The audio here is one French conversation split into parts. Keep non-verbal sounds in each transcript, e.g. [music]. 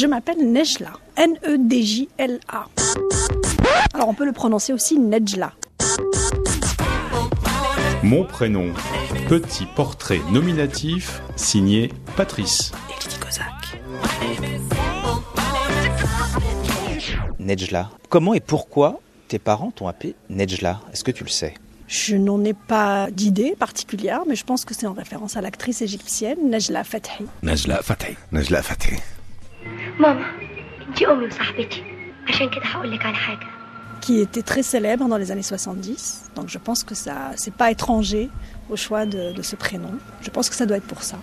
Je m'appelle Nejla. N-E-D-J-L-A. Alors on peut le prononcer aussi Nejla. Mon prénom. Petit portrait nominatif signé Patrice. Et Lydie Kozak. Nejla. Comment et pourquoi tes parents t'ont appelé Nejla? Est-ce que tu le sais? Je n'en ai pas d'idée particulière, mais je pense que c'est en référence à l'actrice égyptienne Najla Fathi. Najla Fathi. Najla Fathi. ماما انتي امي وصاحبتي عشان كده هقول لك على حاجه qui était très célèbre dans les années 70. Donc je pense que ça, c'est pas étranger au choix de, de ce prénom. Je pense que ça doit être pour ça.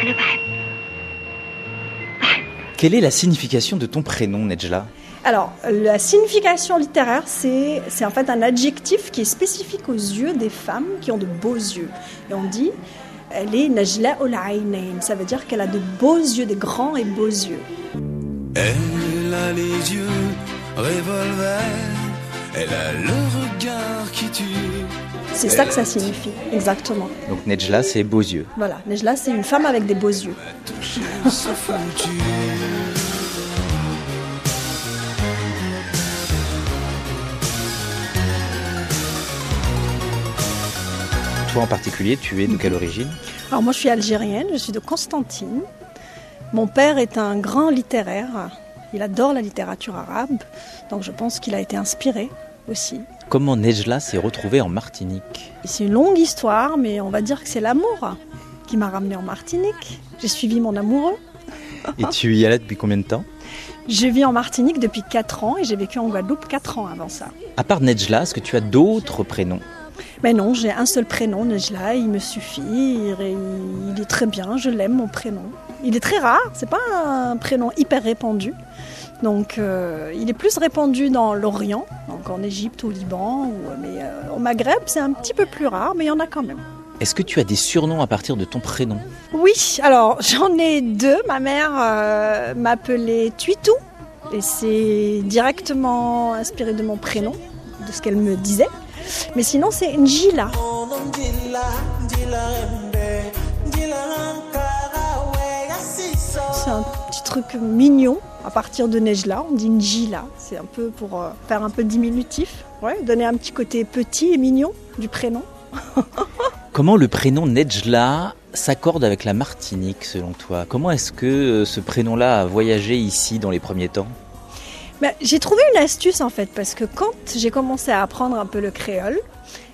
انا بحب Quelle est la signification de ton prénom, Nejla Alors, la signification littéraire, c'est, c'est en fait un adjectif qui est spécifique aux yeux des femmes qui ont de beaux yeux. Et on dit, elle est Najla ul. Ça veut dire qu'elle a de beaux yeux, des grands et beaux yeux. Elle a les yeux revolver, elle a le regard qui tue. C'est ça que ça signifie, exactement. Donc Nejla, c'est beaux yeux. Voilà, Najla, c'est une femme avec des beaux yeux. Toi en particulier, tu es de quelle origine Alors moi je suis algérienne, je suis de Constantine. Mon père est un grand littéraire, il adore la littérature arabe, donc je pense qu'il a été inspiré aussi. Comment Nejla s'est retrouvée en Martinique C'est une longue histoire, mais on va dire que c'est l'amour qui m'a ramenée en Martinique. J'ai suivi mon amoureux. Et tu y là depuis combien de temps Je vis en Martinique depuis 4 ans et j'ai vécu en Guadeloupe 4 ans avant ça. À part Nejla, est-ce que tu as d'autres prénoms Mais non, j'ai un seul prénom, Nejla, il me suffit, il est, il est très bien, je l'aime mon prénom. Il est très rare, c'est pas un prénom hyper répandu. Donc euh, il est plus répandu dans l'Orient, donc en Égypte, au Liban, ou- mais euh, au Maghreb c'est un petit peu plus rare, mais il y en a quand même. Est-ce que tu as des surnoms à partir de ton prénom? Oui, alors j'en ai deux. Ma mère euh, m'appelait Tuitou et c'est directement inspiré de mon prénom, de ce qu'elle me disait. Mais sinon c'est Njila. C'est un petit truc mignon à partir de Nejla, on dit Njila. C'est un peu pour euh, faire un peu diminutif, ouais, donner un petit côté petit et mignon du prénom. [laughs] Comment le prénom Nejla s'accorde avec la Martinique selon toi? Comment est-ce que euh, ce prénom-là a voyagé ici dans les premiers temps? Ben, j'ai trouvé une astuce en fait, parce que quand j'ai commencé à apprendre un peu le créole,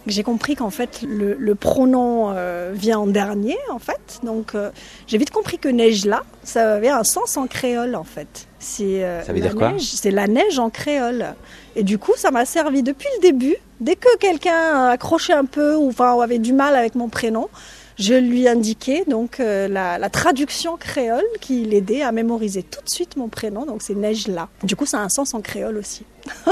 j'ai compris qu'en fait le, le pronom euh, vient en dernier en fait, donc euh, j'ai vite compris que Nejla, ça avait un sens en créole en fait. C'est euh, Ça veut dire quoi neige, C'est la neige en créole. Et du coup, ça m'a servi depuis le début. Dès que quelqu'un accrochait un peu ou enfin avait du mal avec mon prénom, je lui indiquais donc euh, la, la traduction créole qui l'aidait à mémoriser tout de suite mon prénom. Donc c'est Nejla. Du coup, ça a un sens en créole aussi. [laughs]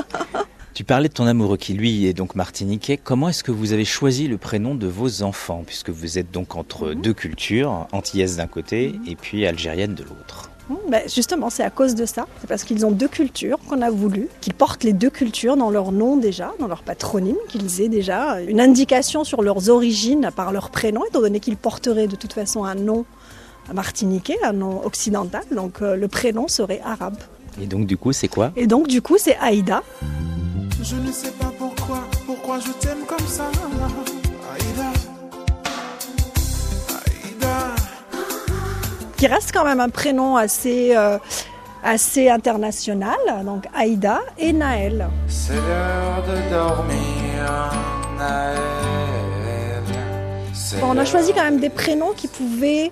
Tu parlais de ton amoureux qui lui est donc martiniquais. Comment est-ce que vous avez choisi le prénom de vos enfants puisque vous êtes donc entre deux cultures, antillaise d'un côté et puis algérienne de l'autre? Ben, justement, c'est à cause de ça. C'est parce qu'ils ont deux cultures qu'on a voulu, qu'ils portent les deux cultures dans leur nom déjà, dans leur patronyme, qu'ils aient déjà une indication sur leurs origines par leur prénom, étant donné qu'ils porteraient de toute façon un nom martiniquais, un nom occidental. Donc euh, le prénom serait arabe. Et donc du coup, c'est quoi? Et donc du coup, c'est Aïda. Je ne sais pas pourquoi, pourquoi je t'aime comme ça. Aïda. Aïda. Qui reste quand même un prénom assez, euh, assez international, donc Aïda et Naël. C'est l'heure de dormir, Naël. Bon, on a choisi quand même des prénoms qui pouvaient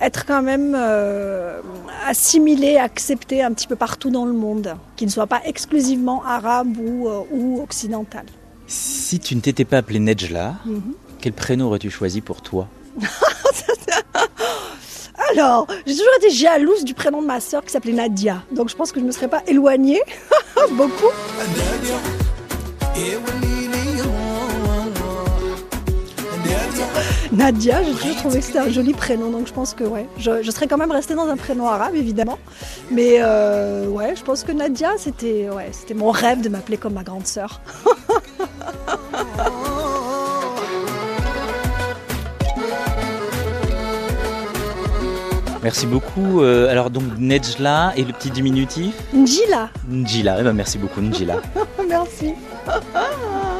être quand même euh, assimilés, acceptés un petit peu partout dans le monde, qui ne soient pas exclusivement arabes ou, euh, ou occidentales. Si tu ne t'étais pas appelé Nejla, quel prénom aurais-tu choisi pour toi? [laughs] Alors, j'ai toujours été jalouse du prénom de ma sœur qui s'appelait Nadia, donc je pense que je ne me serais pas éloignée [laughs] beaucoup. Nadia, j'ai toujours trouvé que c'était un joli prénom, donc je pense que ouais, je, serais quand même restée dans un prénom arabe évidemment, mais euh, ouais, je pense que Nadia c'était ouais, mon rêve de m'appeler comme ma grande sœur. [laughs] Merci beaucoup. Euh, alors donc Nejla et le petit diminutif Njila. Njila. Eh ben, merci beaucoup Njila. [laughs] Merci. [laughs]